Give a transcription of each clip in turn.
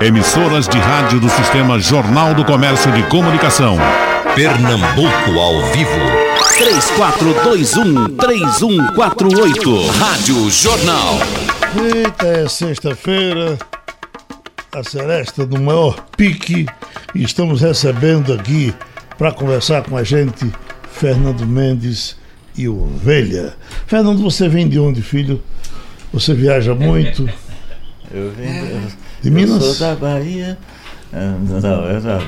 Emissoras de rádio do Sistema Jornal do Comércio de Comunicação. Pernambuco ao vivo. 3421-3148. Rádio Jornal. Eita, é sexta-feira, a seresta do maior pique, e estamos recebendo aqui para conversar com a gente Fernando Mendes e o Ovelha. Fernando, você vem de onde, filho? Você viaja muito? Eu vim de, De Minas? Eu sou da Bahia. Ah, Não, eu da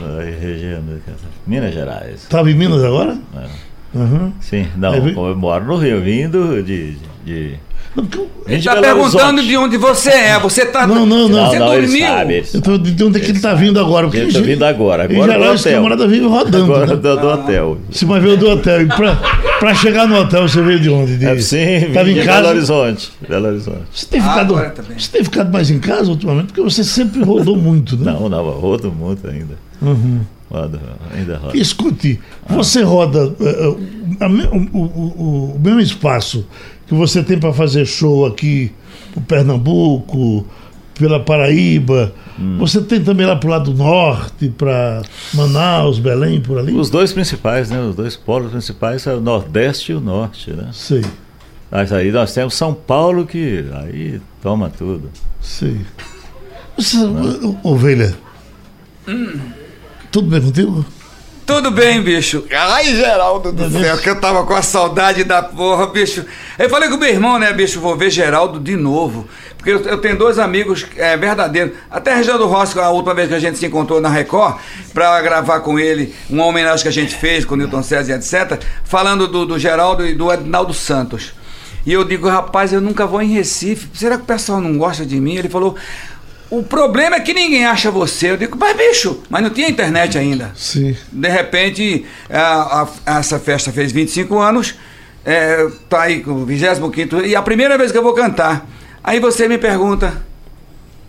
região de Minas Gerais. Estava em Minas agora? É. Uhum. Sim, não, eu moro no Rio, vindo de. de, porque de Tá Belo perguntando Horizonte. de onde você é. Você tá. Não, não, não. Você Não, não, ele dormiu? sabe, ele eu tô de onde é que ele está vindo agora? Eu tô vindo agora, Em agora geral, do esse camarada vive rodando. Agora né? do, do hotel. Se mas veio do hotel. E pra, pra chegar no hotel, você veio de onde? De, É, sim, tava em Belo casa? Horizonte. Belo Horizonte. Você tem, Ah, ficado, tá você tem ficado mais em casa ultimamente? Porque você sempre rodou muito, né? Não, não, rodo muito ainda. Uhum. Rodo, ainda rodo. Escute, você roda o, o- o- o mesmo espaço que você tem para fazer show aqui por Pernambuco, pela Paraíba. Hum. Você tem também lá pro lado norte, para Manaus, Belém, por ali? Os dois principais, né? Os dois polos principais são o Nordeste e o Norte, né? Sei, Mas aí nós temos São Paulo que aí toma tudo. sei. Você, o- ovelha, Hum. tudo bem contigo? Tudo bem, bicho. Ai, Geraldo do céu, que eu tava com a saudade da porra, bicho. Eu falei com o meu irmão, né, bicho? Vou ver Geraldo de novo. Porque eu, eu tenho dois amigos é, verdadeiros. Até Reginaldo Rossi, a última vez que a gente se encontrou na Record, pra gravar com ele uma homenagem que a gente fez com o Newton César e etc., falando do, do Geraldo e do Edinaldo Santos. E eu digo, rapaz, eu nunca vou em Recife. Será que o pessoal não gosta de mim? Ele falou. O problema é que ninguém acha você. Eu digo, mas bicho, mas não tinha internet ainda. Sim. De repente, a- a- essa festa fez 25 anos, é, tá aí com o 25 e a primeira vez que eu vou cantar. Aí você me pergunta,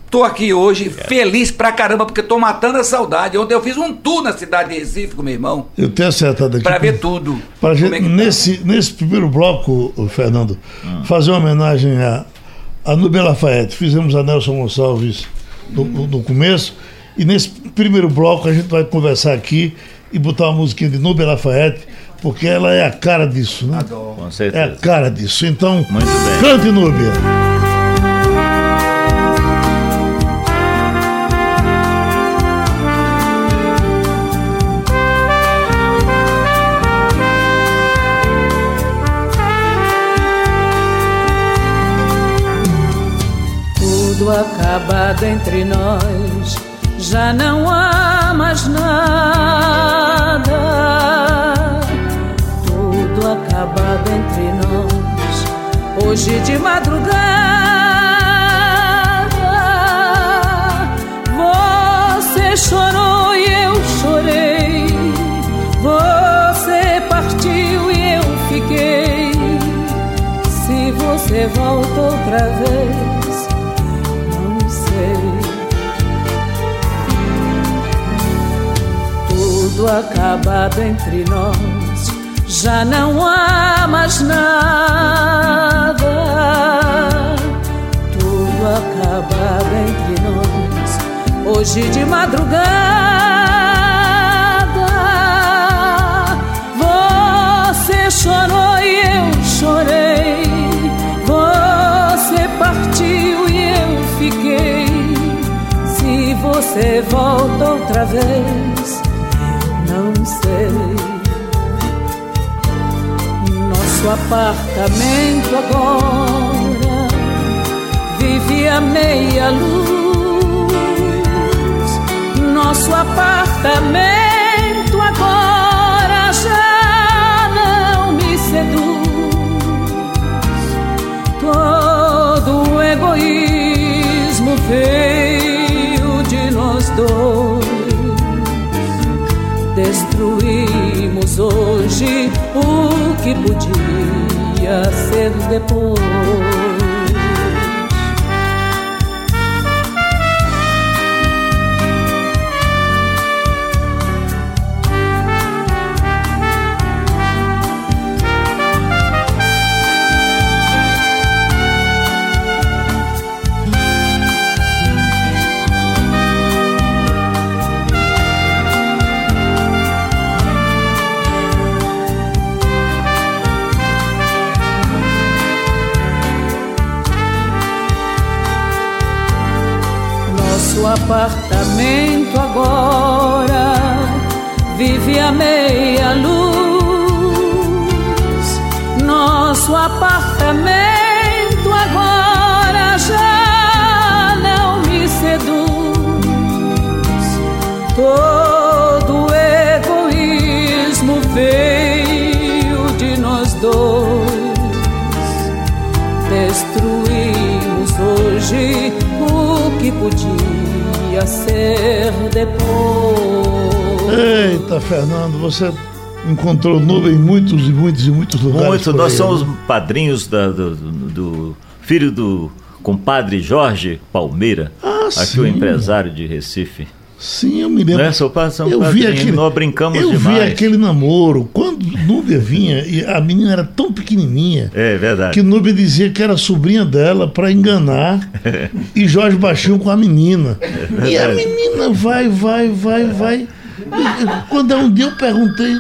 tô aqui hoje, feliz pra caramba, porque tô matando a saudade. Ontem eu fiz um tour na cidade de Recife com meu irmão, Eu tenho acertado aqui. pra ver tudo. Pra gente, é tá. nesse, nesse primeiro bloco, Fernando, fazer uma homenagem a, a Nubia Lafayette. Fizemos a Nelson Gonçalves no, no- começo. E nesse primeiro bloco a gente vai conversar aqui e botar uma musiquinha de Nubia Lafayette, porque ela é a cara disso, né? Adoro. Com É a certeza. cara disso. Então, Muito bem. cante, Núbia. Acabado entre nós, já não há mais nada. Tudo acabado entre nós, hoje de madrugada. Você chorou e eu chorei. Você partiu e eu fiquei. Se você volta outra vez, acabado entre nós, já não há mais nada. Tudo acabado entre nós, hoje de madrugada. Você chorou e eu chorei. Você partiu e eu fiquei. Se você volta outra vez, sei. Nosso apartamento agora vive a meia luz. Nosso apartamento agora já não me seduz. Todo o egoísmo veio Destruímos hoje o que podia ser depois. Apartamento agora vive a meia luz. Nosso apartamento ser depois. Eita, Fernando, você encontrou nuvem em muitos e muitos e muitos lugares. Muito, nós aí, somos né? padrinhos da- do, do- do filho do compadre Jorge Palmeira, Ah, aqui sim. o empresário de Recife. Sim, eu me lembro. Né, seu pai, eu vi aquele, nós brincamos eu vi demais. aquele namoro. Quando Núbia vinha, e a menina era tão pequenininha É verdade. que Núbia dizia que era sobrinha dela para enganar e Jorge Baixinho com a menina. E a menina vai, vai, vai, vai. Quando um dia eu perguntei,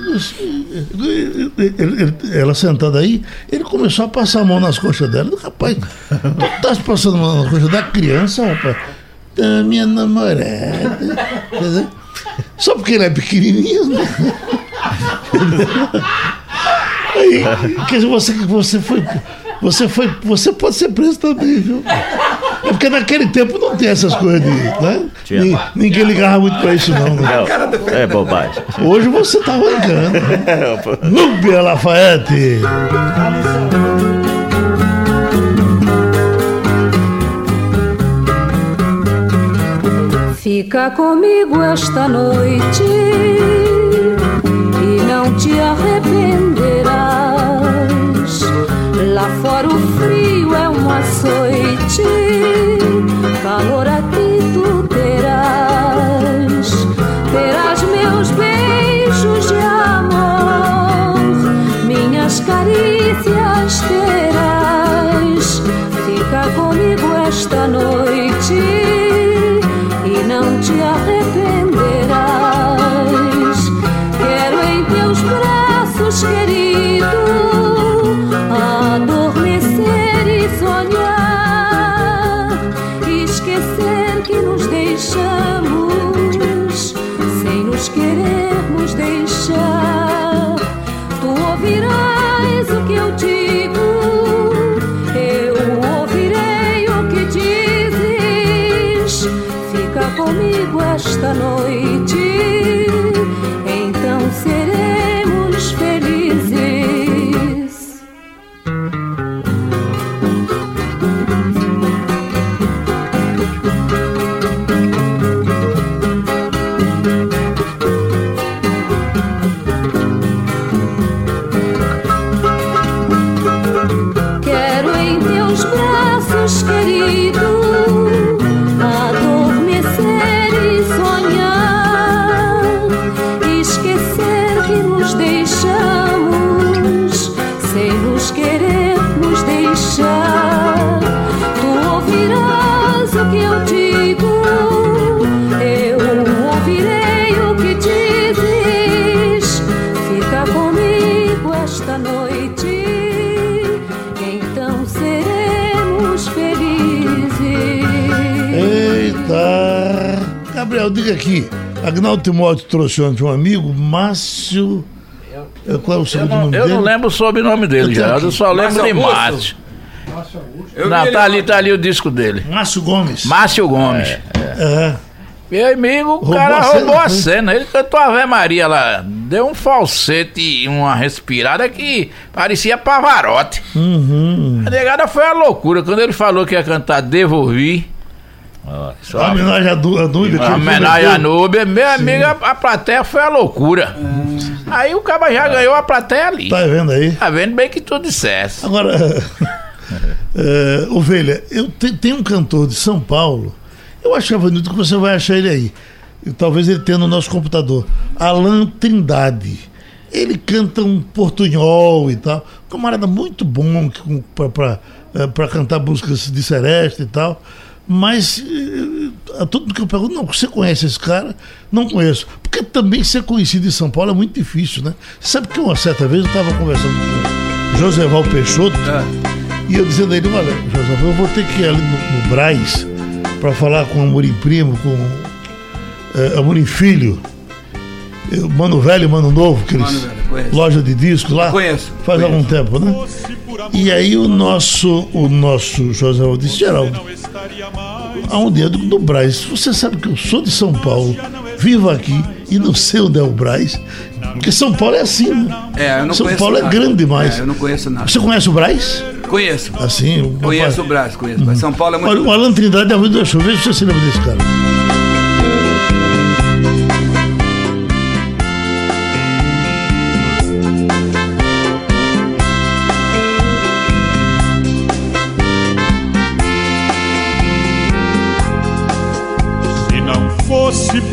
ela sentada aí, ele começou a passar a mão nas coxas dela. Rapaz, tu estás passando a mão nas coxas da criança, rapaz? Da minha namorada. Só porque ele é pequenininho, né? Aí, quer dizer, você, você foi. Você foi. Você pode ser preso também, viu? É porque naquele tempo não tem essas coisas de. Né? Tinha. Ni- Ninguém ligava muito pra isso, não. né? Não, é bobagem. Hoje você tá arrancando. Né? Núbia Lafayette. Fica comigo esta noite e não te arrependerás. Lá fora o frio é um açoite, calor aqui tu terás. Terás meus beijos de amor, minhas carícias terás. Fica comigo esta noite Gabriel, diga aqui. Agnaldo Timóteo trouxe ontem um amigo, Márcio. eh, Qual é o Eu segundo não, nome eu dele? não lembro o sobrenome dele, Eu Geraldo. Eu só lembro Márcio de Augusto? Márcio. Eu Não, vi tá ali, tá ali o disco dele. Márcio Gomes. Márcio Gomes. É. Meu amigo, o Roubou cara a roubou a cena. Ele cantou Ave Maria lá. Deu um falsete e uma respirada que parecia Pavarotti. Uhum. A negada foi a loucura. Quando ele falou que ia cantar Devolvi. Ó, só A homenagem à Núbia. ele homenagem à. Núbia. Meu amigo, a, a plateia foi a loucura. Aí o cara já ganhou a plateia ali. Tá vendo aí? Tá vendo bem que tu dissesse. Agora, é, Ovelha, eu te- tem um cantor de São Paulo, eu achava bonito que você vai achar ele aí. E talvez ele tenha no nosso computador. Alan Trindade. Ele canta um portunhol e tal. Um camarada muito bom para cantar músicas de seresta e tal. Mas eh, a tudo que eu pergunto, não, você conhece esse cara? Não conheço. Porque também ser conhecido em São Paulo é muito difícil, né? Sabe que uma certa vez eu estava conversando com Joseval Peixoto e eu dizendo a ele, olha, Joseval, eu vou ter que ir ali no, no Braz para falar com Amorim Primo, com é, Amorim Filho, eh, Mano Velho e Mano Novo, que eles, Mano Velho, conheço. loja de discos lá. Conheço, Faz conheço. algum tempo, né? E aí o nosso, o nosso José Aldo Geraldo, aonde é do, do Braz? Você sabe que eu sou de São Paulo, vivo aqui e não sei onde é o Braz. Porque São Paulo é assim, né? É, eu não São conheço Paulo é nada. grande demais. É, eu não conheço nada. Você conhece o Braz? Conheço. Assim, o Conheço o Brás, conheço. Mas São Paulo é muito. Olha, o Alan Trindade é ruim do Deixa eu ver se você se lembra desse cara.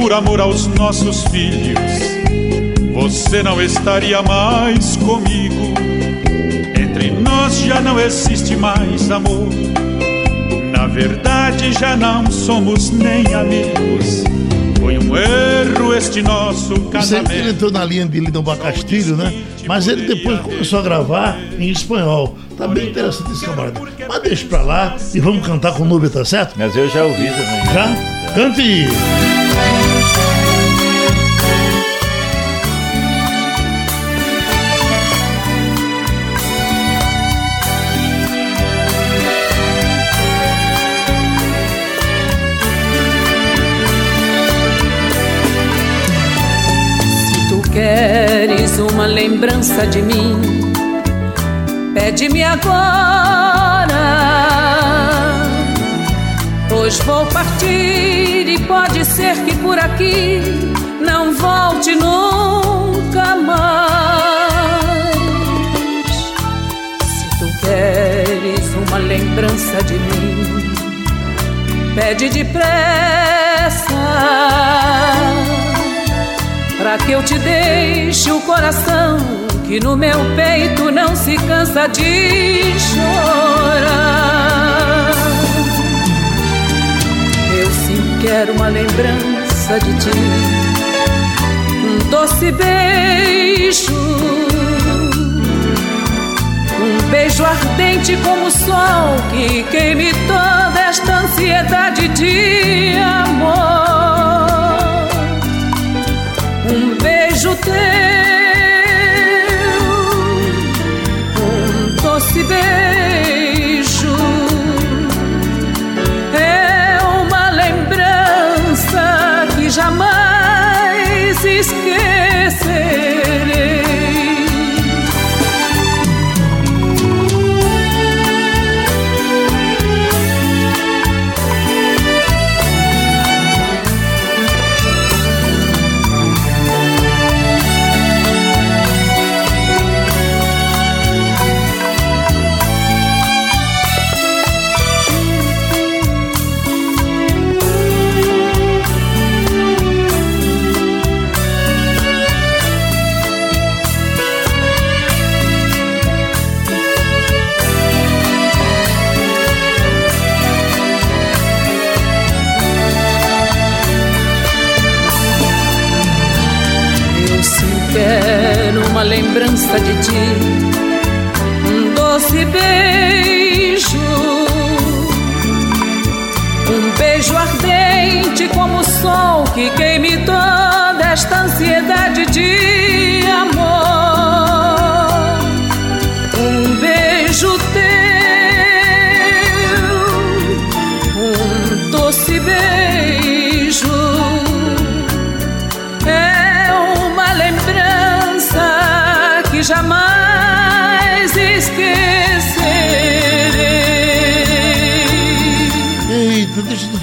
Por amor aos nossos filhos, você não estaria mais comigo. Entre nós já não existe mais amor. Na verdade, já não somos nem amigos. Foi um erro este nosso Você ele casamento. entrou na linha de Lindomar Castilho, né? Mas ele depois começou a gravar em espanhol. Tá bem interessante esse camarada. Mas deixa pra lá e vamos cantar com o Nubia, tá certo? Mas eu já ouvi também. Já? Cante! Queres uma lembrança de mim, pede-me agora. Pois vou partir e pode ser que por aqui não volte nunca mais. Se tu queres uma lembrança de mim, pede depressa Que eu te deixe o coração que no meu peito não se cansa de chorar. Eu sim quero uma lembrança de ti, um doce beijo, um beijo ardente como o sol que queime toda esta ansiedade de amor beijo lembrança de ti, um doce beijo, um beijo ardente como o sol que queime toda esta ansiedade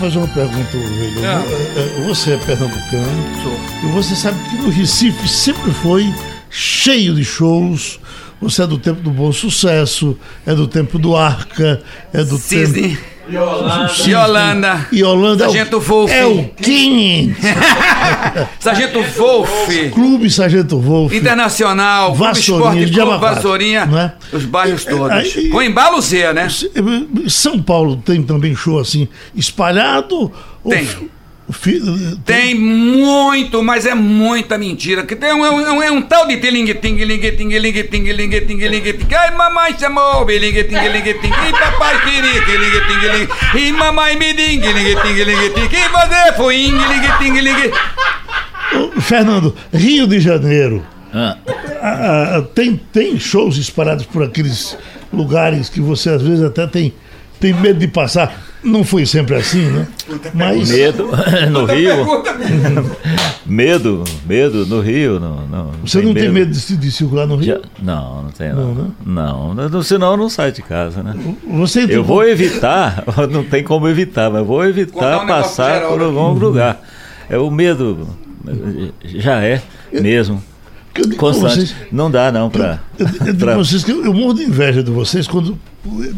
fazer uma pergunta, Ovelha. Ah. É, é, Você é pernambucano Sou. e você sabe que no Recife sempre foi cheio de shows. Você é do tempo do Bom Sucesso, é do tempo do Arca, é do Cisne. tempo. E Holanda. E Holanda Sargento é o, Wolf. é o King. Sargento Wolf. Clube Sargento Wolf. Internacional, Clube Vassourinha, Esporte de Clube, Jamaquara, Vassourinha, não é? os bairros todos. Aí- Com embalo Z, né? São Paulo tem também show assim espalhado? Ou Tem. Fi- Tem muito, mas é muita mentira. Que tem um, é um, é um tal de tiling ting ling ting ling ting ling ting ling ting. Ai, mamãe chamou, ling ting ling ting. E papai queria que ling ting ling. E mamãe me ding ling ting ling ting. E você foi ing ling ting ling. Ô, Fernando, Rio de Janeiro. Ah, ah, ah, tem, tem shows espalhados por aqueles lugares que você às vezes até tem, tem medo de passar. Não foi sempre assim, né? Mas medo no Rio. Medo, medo no Rio. Não, não, você não tem medo de, de circular no Já- Rio? não, não tem Não, não. né? Não, não, senão eu não saio de casa, né? Você Eu vou evitar, não tem como evitar, mas vou evitar um passar geral por algum lugar. É o medo, já é mesmo, digo constante. vocês, Não dá não pra. eu, eu digo pra- pra vocês que eu, eu morro de inveja de vocês quando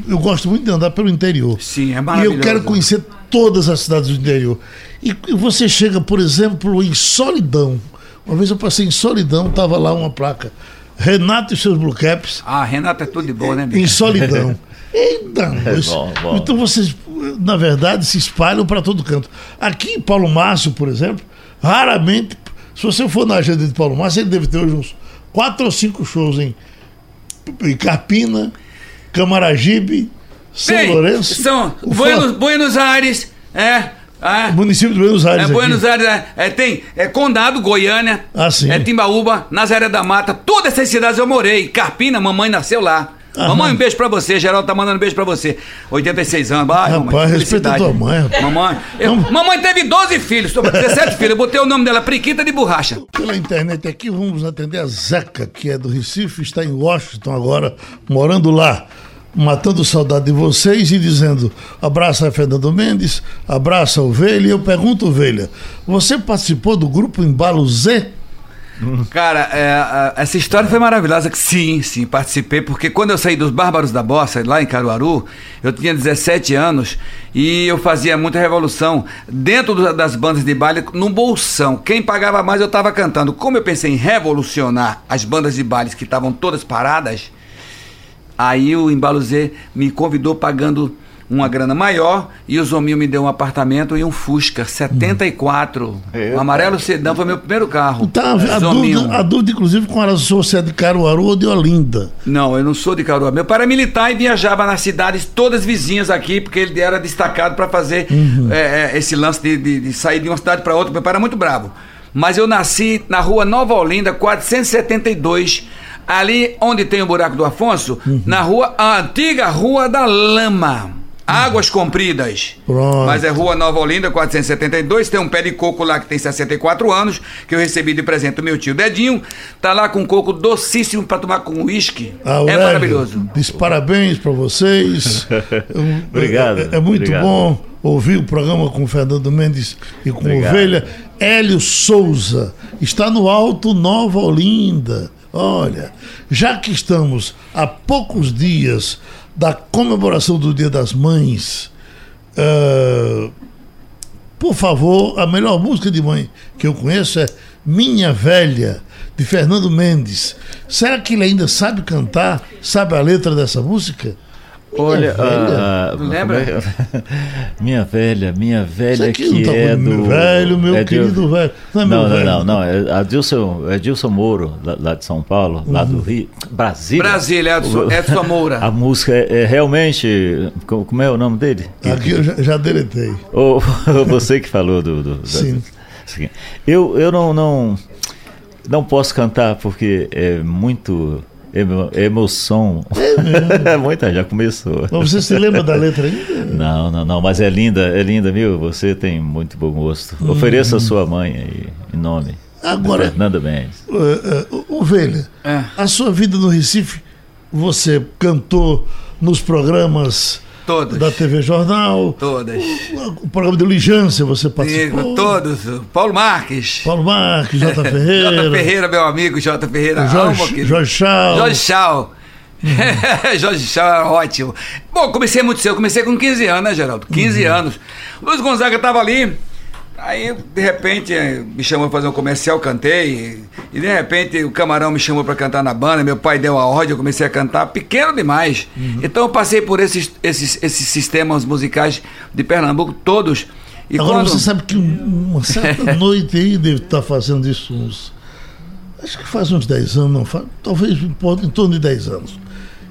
eu gosto muito de andar pelo interior. Sim, é E maravilhoso. eu quero conhecer todas as cidades do interior. E e você chega, por exemplo, em Solidão. Uma vez eu passei em Solidão, tava lá uma placa. Renato e seus Blue Caps Ah, Renato é tudo de bom, né, em? Solidão. Eita, mas- bom, bom. Então vocês, na verdade, se espalham para todo canto. Aqui em Paulo Márcio, por exemplo, raramente, se você for na agenda de Paulo Márcio, ele deve ter hoje uns quatro ou cinco shows em, em Carpina, Camaragibe, São Bem, Lourenço. São Buenos, Buenos Aires, é. é. município de Buenos Aires. É aqui. Buenos Aires, é, é, tem é Condado, Goiânia, Ah, é Timbaúba, Nazaré da Mata, todas essas cidades eu morei. Carpina, mamãe nasceu lá. Aham. Mamãe, um beijo pra você. Geraldo tá mandando um beijo pra você. 86 anos. Ai, Rapaz, mamãe, respeita a tua mãe, rapaz. Mamãe, eu- mamãe teve 12 filhos, tô- 17 filhos. Eu botei o nome dela, Priquita de Borracha. Pela internet aqui, vamos atender a Zeca, que é do Recife, está em Washington agora, morando lá, matando saudade de vocês e dizendo: abraça a Fernando Mendes, abraça a Ovelha. E eu pergunto, Ovelha, você participou do grupo Embalo Z? Cara, é, essa história foi maravilhosa. Sim, sim, participei, porque quando eu saí dos Bárbaros da Bossa, lá em Caruaru, eu tinha 17 anos e eu fazia muita revolução dentro das bandas de baile, no bolsão. Quem pagava mais eu estava cantando. Como eu pensei em revolucionar as bandas de bailes que estavam todas paradas, aí o Embalo Z me convidou pagando uma grana maior e o Zomil me deu um apartamento e um Fusca 74. O amarelo sedã foi meu primeiro carro. Tá, a, Zomil. dúvida, a dúvida, inclusive, com relação se você é de Caruaru ou de Olinda. Não, eu não sou de Caruaru. Meu pai era militar e viajava nas cidades todas vizinhas aqui, porque ele era destacado para fazer é, é, esse lance de, de- de sair de uma cidade para outra. Meu pai era muito bravo. Mas eu nasci na rua Nova Olinda, 472, ali onde tem o buraco do Afonso, na rua, a antiga Rua da Lama. Águas Compridas. Pronto. Mas é Rua Nova Olinda, 472. Tem um pé de coco lá que tem 64 anos, que eu recebi de presente do meu tio Dedinho. Tá lá com coco docíssimo pra tomar com uísque. É Aurélio, maravilhoso. Diz parabéns para vocês. Obrigado, É, é muito obrigado. bom ouvir o programa com Fernando Mendes e com Obrigado. Ovelha. Hélio Souza está no Alto Nova Olinda. Olha, já que estamos a poucos dias da comemoração do Dia das Mães, ah, por favor, a melhor música de mãe que eu conheço é Minha Velha, de Fernando Mendes. Será que ele ainda sabe cantar? Sabe a letra dessa música? Olha, velha. Não lembra? como é- minha velha, minha Isso velha aqui que não tá é do meu velho, meu é de- querido velho. Não é meu Não, não, velho. não, não, é Adilson, é Adilson Moro, lá, lá de São Paulo, lá do Rio, Brasília. Brasília, Edson, Edson Moura. A música é, é realmente, co- como é o nome dele? Aqui eu já, já deletei. Ou você que falou do. do- Sim. Sim. Eu, eu não, não, não posso cantar porque é muito emo- emoção. É Muita, já começou. Mas você se lembra da letra ainda? Não, não, não, mas é linda, é linda, viu? Você tem muito bom gosto. Ofereça a sua mãe aí, em nome. Agora- Fernanda Mendes. Uh, uh, Ovelha, É. a sua vida no Recife, você cantou nos programas Todas. da TV Jornal, Todas. o programa de Ligância você participou. Digo, todos. Paulo Marques. Paulo Marques, Jota Ferreira, Jota Ferreira, meu amigo, Jota Ferreira. Jorge. Jorge Chau. Jorge Chau. Jorge Chau era ótimo. Bom, comecei muito cedo, comecei com 15 anos, né, Geraldo? 15 anos. Luiz Gonzaga tava ali, aí de repente eh, me chamou pra fazer um comercial, cantei, e de repente o Camarão me chamou pra cantar na banda, meu pai deu a ordem, eu comecei a cantar, pequeno demais. Então eu passei por esses, esses, esses sistemas musicais de Pernambuco todos. E Agora quando- você sabe que um- uma certa noite aí deve estar fazendo isso uns. Acho que faz uns 10 anos, não faz, talvez em torno- de 10 anos.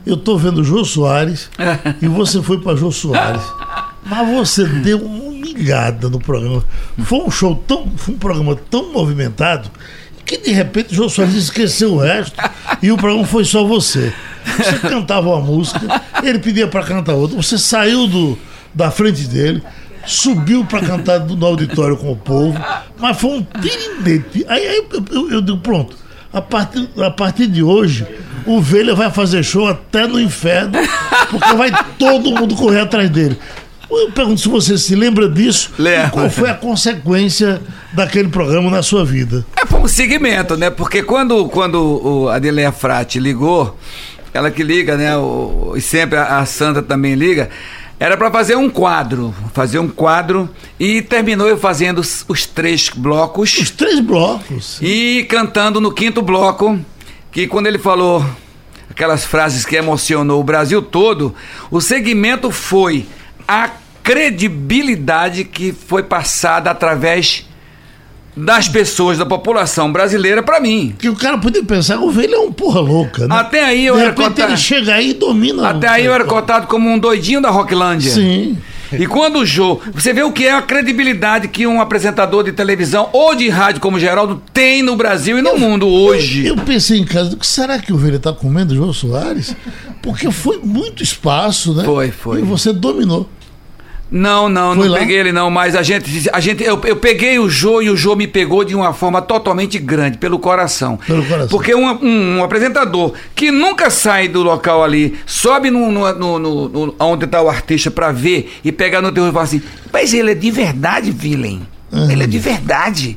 Eu estou vendo o Jô Soares e você foi para Jô Soares. Mas você deu uma humilhada no programa. Foi um show tão. Foi um programa tão movimentado que de repente o Jô Soares esqueceu o resto e o programa foi só você. Você cantava uma música, ele pedia para cantar outra, você saiu do, da frente dele, subiu para cantar no auditório com o povo, mas foi um tirinete. Aí, aí eu, eu- eu digo, pronto, a partir, a partir de hoje, o Velha vai fazer show até no inferno, porque vai todo mundo correr atrás dele. Eu pergunto se você se lembra disso e qual foi a consequência daquele programa na sua vida. É, foi um segmento, né? Porque quando, quando o Adeleia Frati ligou, ela que liga, né? O, e sempre a, a Sandra também liga. Era para fazer um quadro, fazer um quadro e terminou eu fazendo os, os três blocos Os três blocos. e cantando no quinto bloco, que quando ele falou aquelas frases que emocionou o Brasil todo, o segmento foi a credibilidade que foi passada através das pessoas, da população brasileira para mim. Que o cara podia pensar o velho é um porra louca, né? Até aí eu de era cotado, ele chega aí e domina. até aí eu era cotado como um doidinho da Rocklândia. Sim. E quando o Jô, você vê o que é a credibilidade que um apresentador de televisão ou de rádio como Geraldo tem no Brasil e no mundo hoje. Eu pensei em casa, será que o velho tá comendo o João Soares? Porque foi muito espaço, né? Foi, foi. E você dominou. Não, não, não lá? peguei ele não, mas a gente, a gente eu, eu peguei o Jô e o Jô me pegou de uma forma totalmente grande, pelo coração. Pelo coração. Porque um, um- um apresentador que nunca sai do local ali, sobe no, no, no, no- no- onde está o artista pra ver e pegar no teu e falar assim, mas ele é de verdade, Villain. Uhum. Ele é de verdade.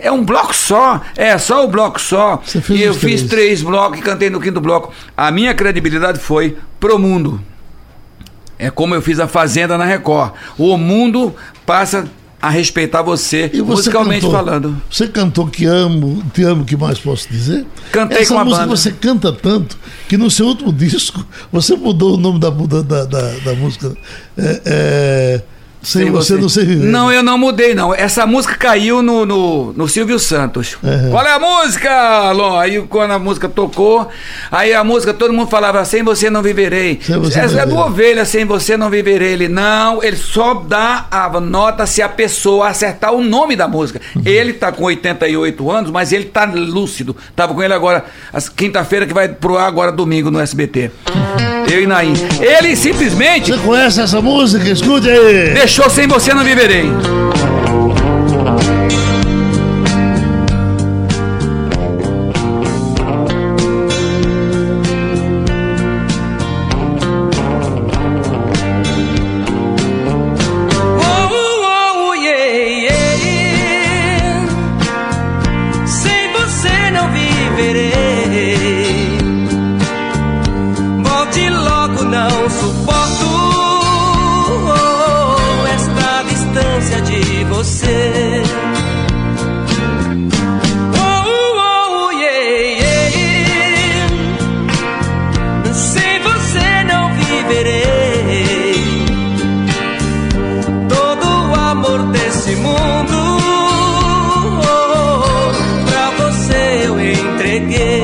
É um bloco só, é só o bloco só. Você fez e eu os fiz três. três blocos e cantei no quinto bloco. A minha credibilidade foi pro mundo. É como eu fiz a Fazenda na Record. O mundo passa a respeitar você, E você musicalmente cantou, falando. Você cantou Que Amo, Te Amo, que mais posso dizer? Cantei Essa com a música banda. você canta tanto que no seu último disco você mudou o nome da, da, da, da- da música. É, é, sem, você, não sei viver. Não, eu não mudei, não. Essa música caiu no, no, no Silvio Santos. Uhum. Qual é a música, Alon? Aí quando a música tocou, aí a música todo mundo falava, sem você não viverei. Sem você não Essa é do. Ovelha, sem você não viverei. Ele, não, ele só dá a nota se a pessoa acertar o nome da música. Uhum. Ele tá com 88 anos, mas ele tá lúcido. Tava com ele agora, quinta-feira que vai pro ar agora domingo no SBT. Eu e Naim. Ele simplesmente Você conhece essa música? Escute aí. deixou sem você não viverei. again.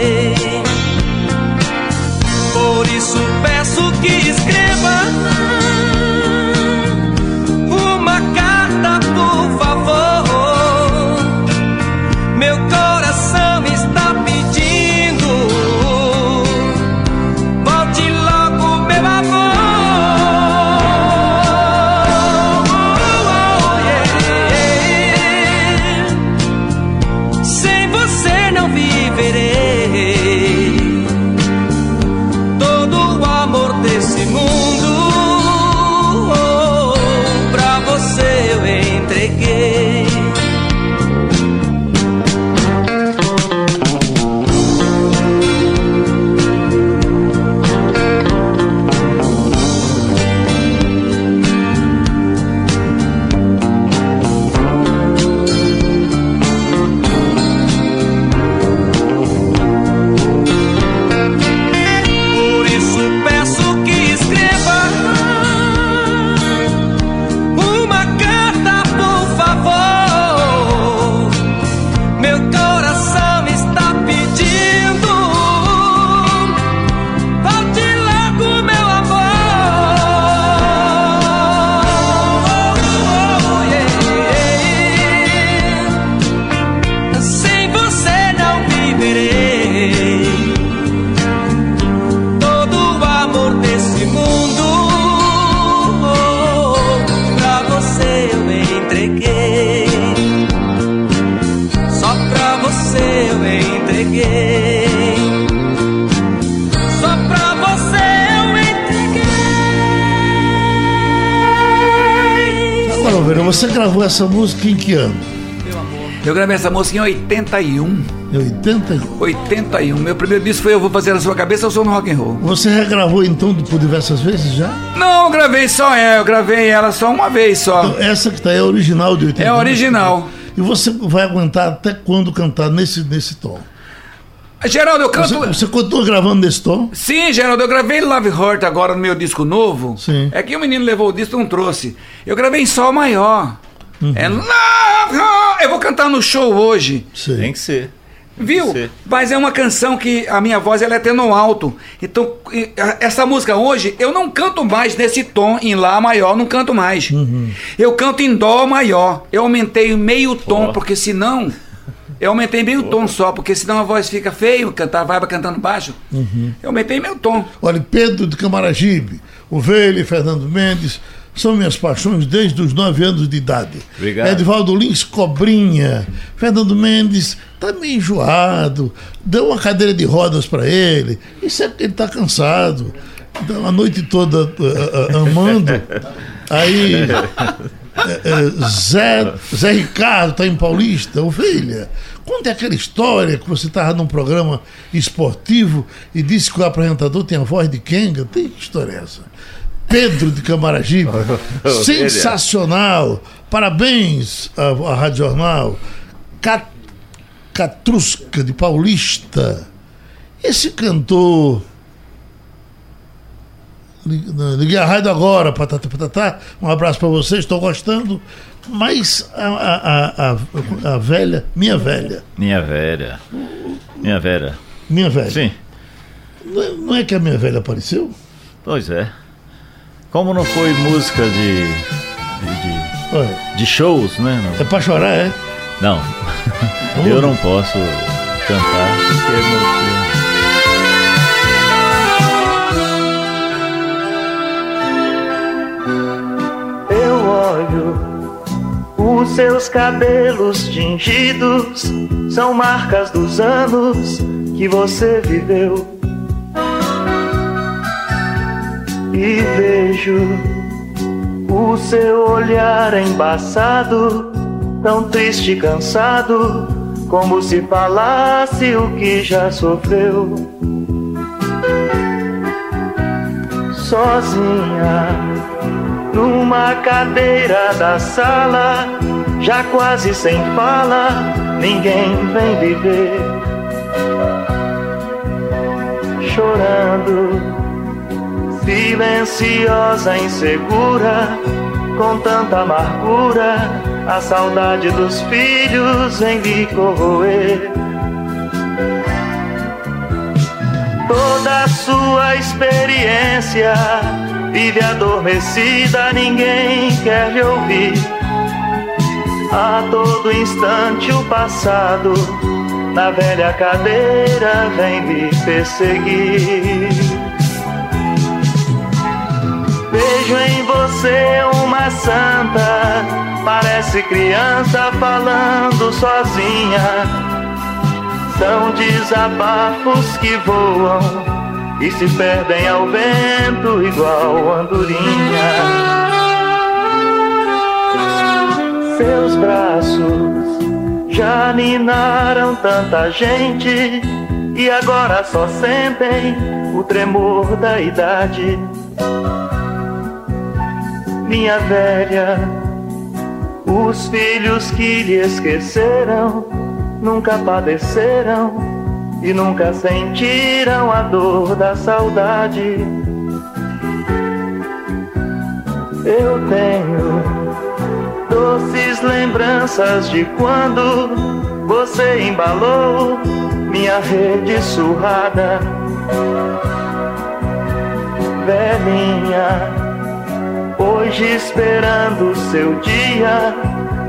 Você gravou essa música em que ano? Eu gravei essa música em 81. Em 81? 81. Meu primeiro disco foi Eu Vou Fazer na Sua Cabeça, Eu Sou no Rock and Roll. Você regravou então por diversas vezes já? Não, eu gravei só ela, eu gravei ela só uma vez só. Então, essa que tá aí é original de 81? É original. E você vai aguentar até quando cantar nesse, nesse tom? Geraldo, eu canto. Você, você continua gravando nesse tom? Sim, Geraldo, eu gravei Love Heart agora no meu disco novo. Sim. É que o menino levou o disco e não trouxe. Eu gravei em Sol maior. Uhum. É Love Heart. Eu vou cantar no show hoje. Tem que ser. Viu? ser. Mas é uma canção que a minha voz ela é até no alto. Então, essa música hoje, eu não canto mais nesse tom em Lá maior, não canto mais. Eu canto em Dó maior. Eu aumentei meio tom, Ó. porque senão. Eu aumentei meio tom só, porque senão a voz fica feio, cantar vai cantando baixo. Eu aumentei meio tom. Olha, Pedro de Camaragibe, Ovelha e Fernando Mendes são minhas paixões desde os nove anos de idade. Obrigado. Edvaldo Lins Cobrinha, Fernando Mendes tá meio enjoado, deu uma cadeira de rodas para ele, isso é porque ele tá cansado. Então, a noite toda ah, ah, amando. Aí Zé, Zé Ricardo está em Paulista, ovelha. Conta aquela história que você estava num programa esportivo e disse que o apresentador tem a voz de Kenga. Tem que história é essa? Pedro de Camaragibe, sensacional. Parabéns à, à Rádio Jornal. Cat, Catrusca de Paulista. Esse cantor. Não, Liguei a rádio agora, patata, patatá. Um abraço para vocês, estou gostando. Mas a, a, a, a, velha, minha velha, Minha velha. Minha velha. minha velha. Sim. Não é- Não é que a minha velha apareceu? Pois é. Como não foi música de. de, de- de shows, né? é para chorar, é? Não. não. Eu não posso cantar porque é os seus cabelos tingidos, são marcas dos anos que você viveu. E vejo o seu olhar embaçado, tão triste e cansado, como se falasse o que já sofreu. Sozinha numa cadeira da sala, já quase sem fala, ninguém vem viver. Chorando, silenciosa, insegura, com tanta amargura, a saudade dos filhos vem lhe corroer. Toda a sua experiência vive adormecida, ninguém quer lhe ouvir. A todo instante o passado na velha cadeira vem lhe perseguir. Vejo em você uma santa, parece criança falando sozinha. São desabafos que voam e se perdem ao vento igual andorinha. Seus braços já ninaram tanta gente e agora só sentem o tremor da idade. Minha velha, os filhos que lhe esqueceram nunca padeceram e nunca sentiram a dor da saudade. Eu tenho doces lembranças de quando você embalou minha rede surrada. Velhinha, hoje esperando seu dia,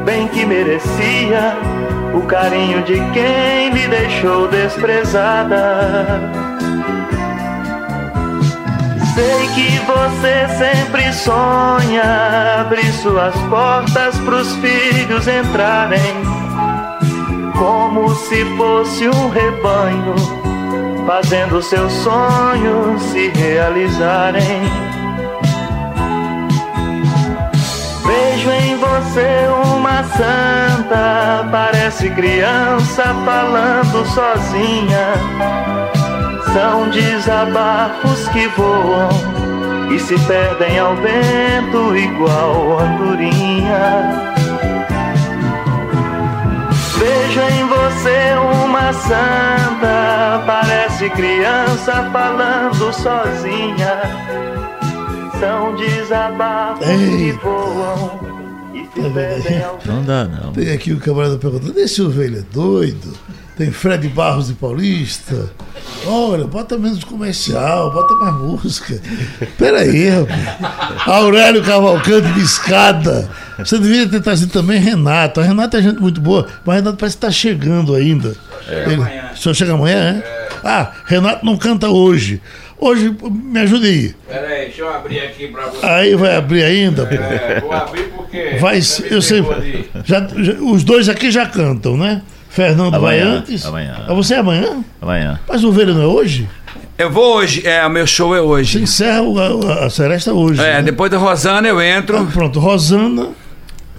bem que merecia o carinho de quem lhe deixou desprezada. Sei que você sempre sonha abrir suas portas pros filhos entrarem, como se fosse um rebanho, fazendo seus sonhos se realizarem. Vejo em você uma santa, parece criança falando sozinha. São desabafos que voam e se perdem ao vento igual andorinha. Vejo em você uma santa, parece criança falando sozinha. São desabafos que voam e se perdem ao Não dá, não. Tem aqui o camarada perguntando: esse ovelha é doido? Tem Fred Barros de Paulista. Olha, bota menos comercial, bota mais música. Peraí, rapaz. Aurélio Cavalcante de escada. Você deveria ter trazido também Renato. A Renata é gente muito boa, mas Renato parece que está chegando ainda. Ele, o senhor chega amanhã, é? Ah, Renato não canta hoje. Hoje, me ajude aí. Pera aí, deixa eu abrir aqui pra você. Aí vai abrir ainda? É, vou abrir porque. Vai, você eu sei. Já, já- os dois aqui já cantam, né? Fernando vai Amanhã, antes. amanhã. Ah, você é amanhã? Amanhã. Mas o ovelha não é hoje? Eu vou hoje, é, o meu show é Você hoje. encerra o- a, a Seresta hoje. É, né? depois da Rosana eu entro. Ah, pronto, Rosana.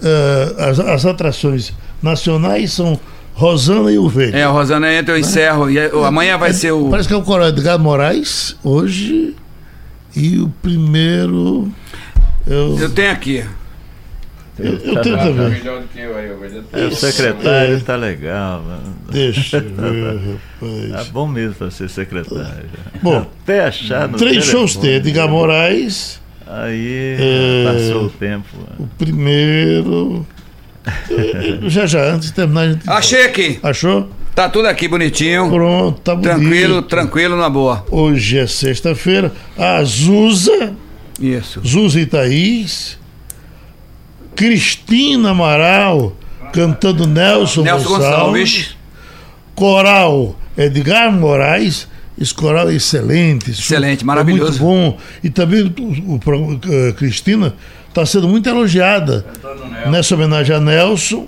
eh, as, as atrações nacionais são Rosana e Ovelha. É, a Rosana entra, eu encerro. E aí, amanhã vai ser o. Parece que é o coral Edgar Moraes hoje. E o primeiro. Eu, Eu tenho aqui. eu, eu tenho Tá também. melhor do que eu aí, eu É, o secretário tá legal. mano. Deixa eu ver, Tá rapaz. bom mesmo pra ser secretário. Bom, Até achar no Três shows telefone. tem. Edgar Moraes. Aí É. passou o tempo. O primeiro. já já, antes de terminar, gente. Achei aqui. Achou? Tá tudo aqui bonitinho. Pronto, tá bonito. Tranquilo, tranquilo, na boa. Hoje é sexta-feira. A Zuza, Isso. Zuza e Thaís. Cristina Amaral cantando Nelson, Nelson Gonçalves. Gonçalves. Coral Edgar Moraes. Esse coral é excelente. Excelente, show maravilhoso. É muito bom. E também o, o, eh, Cristina está sendo muito elogiada nessa homenagem a Nelson.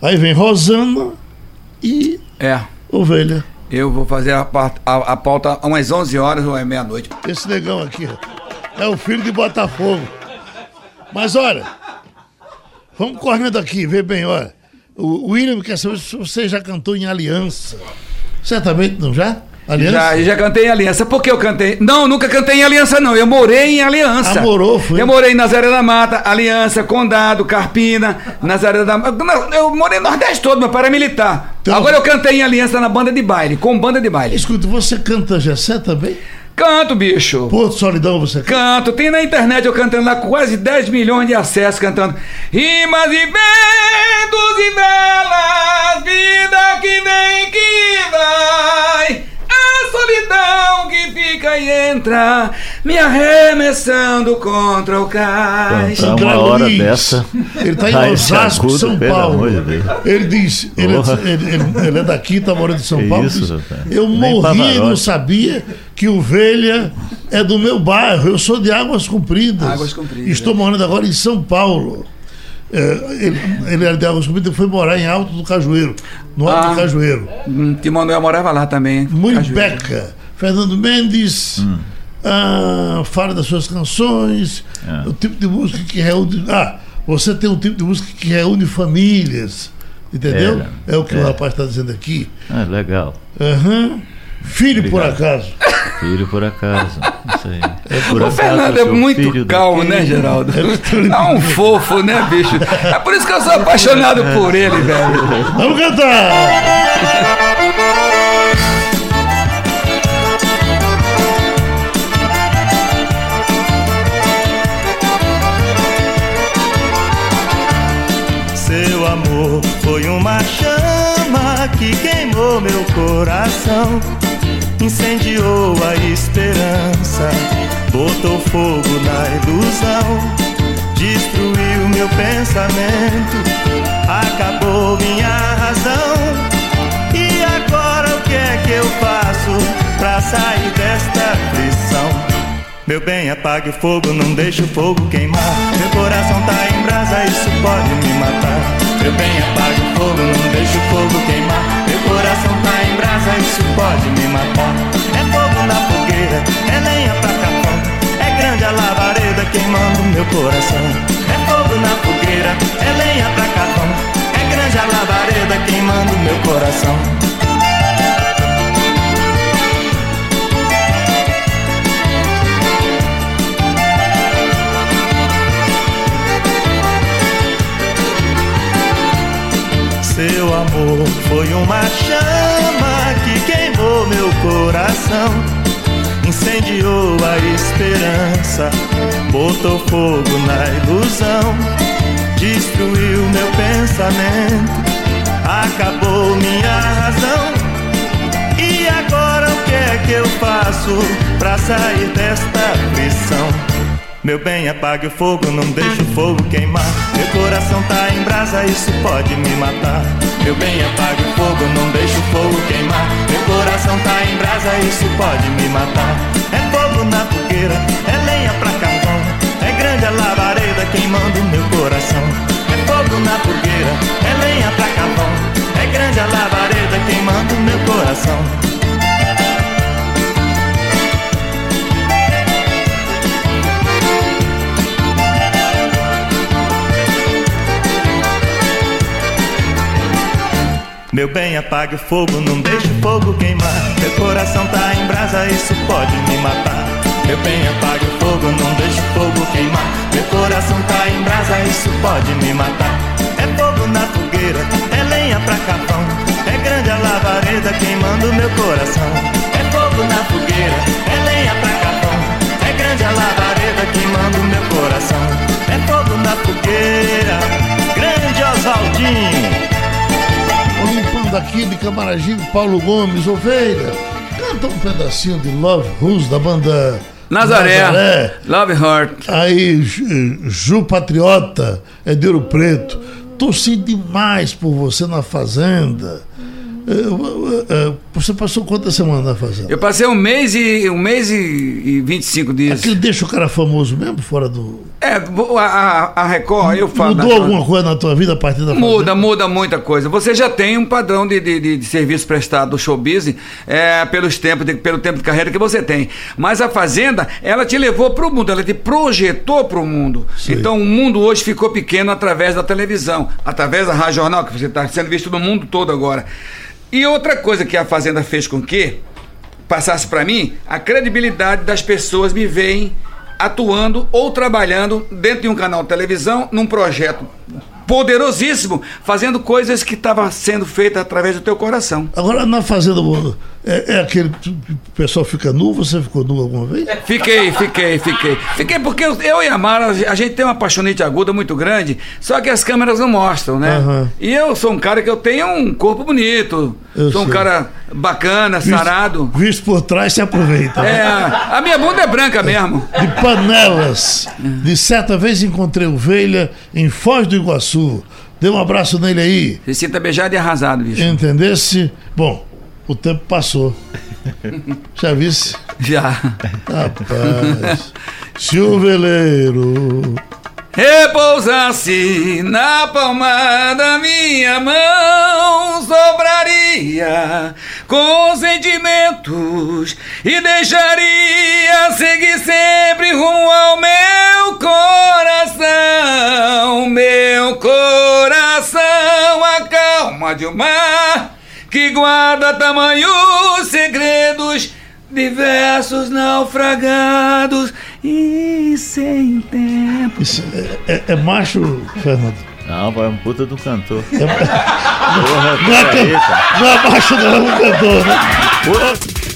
Aí vem Rosana e É. Ovelha. Eu vou fazer a, pa- a, a pauta umas 11 horas ou é meia-noite. Esse negão aqui é o filho de Botafogo. Mas olha, vamos correndo aqui, vê bem, olha. O William quer saber se você já cantou em Aliança. Certamente não já? Aliança? Já, já cantei em Aliança. Por que eu cantei? Não, nunca cantei em Aliança, não. Eu morei em Aliança. Ah, morou, foi? Eu morei em Nazaré da Mata, Aliança, Condado, Carpina, Nazaré da Mata. Eu morei no Nordeste todo, meu pai militar. Então- Agora eu cantei em Aliança na banda de baile, com banda de baile. Escuta, você canta Gessé também? Canto, bicho. Porto Solidão você canta? Canto, tem na internet eu cantando lá com quase 10 milhões de acessos cantando Rimas e ventos e velas, vida que vem que vai, fica e entra, me arremessando contra o cais. Cantar uma hora Luiz. dessa. Ele tá em Osasco, agudo, São Paulo. de. Ele diz, ele, é- ele- ele- ele é daqui, tá morando em São Que Paulo. isso, eu Nem morri e não sabia que ovelha é do meu bairro. Eu sou de Águas Compridas. Águas Compridas. Estou morando agora em São Paulo. É, ele, ele era de Águas Compridas e foi morar em Alto do Cajueiro, no Alto Ah. do Cajueiro. Hum, Que Manuel morava lá também. Muito Cajueiro. beca. Fernando Mendes. ah, fala das suas canções. É. O tipo de música que reúne. Ah, você tem um tipo de música que reúne famílias. Entendeu? É, o que o é. rapaz está dizendo aqui. Ah, legal. Aham. Filho, por Obrigado. acaso. Filho por acaso. Isso aí. É por O acaso, Fernando é muito calmo, né, Geraldo? É um fofo, né, bicho? É por isso que eu sou apaixonado por ele, velho. Vamos cantar! Que queimou meu coração, incendiou a esperança, botou fogo na ilusão, destruiu meu pensamento, acabou minha razão. E agora o que é que eu faço pra sair desta prisão? Meu bem, apague o fogo, não deixe o fogo queimar. Meu coração tá em brasa, isso pode me matar. Meu bem, apague o fogo, não deixe o fogo queimar. Meu coração tá em brasa, isso pode me matar. É fogo na fogueira, é lenha pra capão. É grande a labareda que queimando meu coração. É fogo na fogueira, é lenha pra carvão. É grande a labareda queimando meu coração. Seu amor foi uma chama que queimou meu coração, incendiou a esperança, botou fogo na ilusão, destruiu meu pensamento, acabou minha razão. E agora o que é que eu faço pra sair desta prisão? Meu bem, apague o fogo, não deixe o fogo queimar. Meu coração tá em brasa, isso pode me matar. Meu bem, apague o fogo, não deixe o fogo queimar. Meu coração tá em brasa, isso pode me matar. É fogo na fogueira, é lenha pra carvão. É grande a labareda queimando meu coração. É fogo na fogueira, é lenha pra carvão. É grande a labareda queimando meu coração. Meu bem, apague o fogo, não deixe o fogo queimar. Meu coração tá em brasa, isso pode me matar. Meu bem, apague o fogo, não deixe o fogo queimar. Meu coração tá em brasa, isso pode me matar. É fogo na fogueira, é lenha pra carvão. É grande a labareda queimando meu coração. É fogo na fogueira, é lenha pra carvão. É grande a labareda queimando meu coração. É fogo na fogueira, grande Oswaldinho limpando aqui de Camaragibe, Paulo Gomes, Ovelha. Canta um pedacinho de Love Who's da banda Nazaré, Nazaré. Love Heart. Aí, Ju Patriota, é de Ouro Preto. Torci demais por você na Fazenda. Você passou quantas semanas na fazenda? Eu passei um mês e um mês e, e 25 dias. Aquilo deixa o cara famoso mesmo fora do. É, a, a Record, eu falo. Mudou alguma coisa na tua vida a partir da fazenda? Muda, muda muita coisa. Você já tem um padrão de, de, de, serviço prestado do show business é, pelos tempos de, pelo tempo de carreira que você tem. Mas a Fazenda, ela te levou para o mundo, ela te projetou para o mundo. Sim. Então o mundo hoje ficou pequeno através da televisão, através da rádio jornal, que você está sendo visto no mundo todo agora. E outra coisa que a Fazenda fez com que passasse para mim, a credibilidade das pessoas me veem atuando ou trabalhando dentro de um canal de televisão, num projeto poderosíssimo, fazendo coisas que estavam sendo feitas através do teu coração. Agora, na Fazenda, é, é aquele que o pessoal fica nu, você ficou nu alguma vez? Fiquei, fiquei, fiquei. Fiquei porque eu, eu e a Mara, a gente tem uma paixonite aguda muito grande, só que as câmeras não mostram, né? Uhum. E eu sou um cara que eu tenho um corpo bonito, eu sou sei. um cara bacana, visto, sarado. Visto por trás, se aproveita. Né? É, a minha bunda é branca mesmo. De panelas. De certa vez encontrei ovelha em Foz do Iguaçu. Dê um abraço nele aí. Se sinta beijado e arrasado, bicho. Entendesse? Bom, o tempo passou. Já visse? Já. Rapaz. Se o veleiro repousasse na palma da minha mão, sobraria com sentimentos e deixaria seguir sempre rumo ao meu coração. Meu coração, a calma de um mar que guarda tamanhos segredos, diversos naufragados e sem tempo. Isso é, é, é macho, Fernando? Não, é um puta do cantor. É... Porra, não, é, não é macho, não é um cantor, né?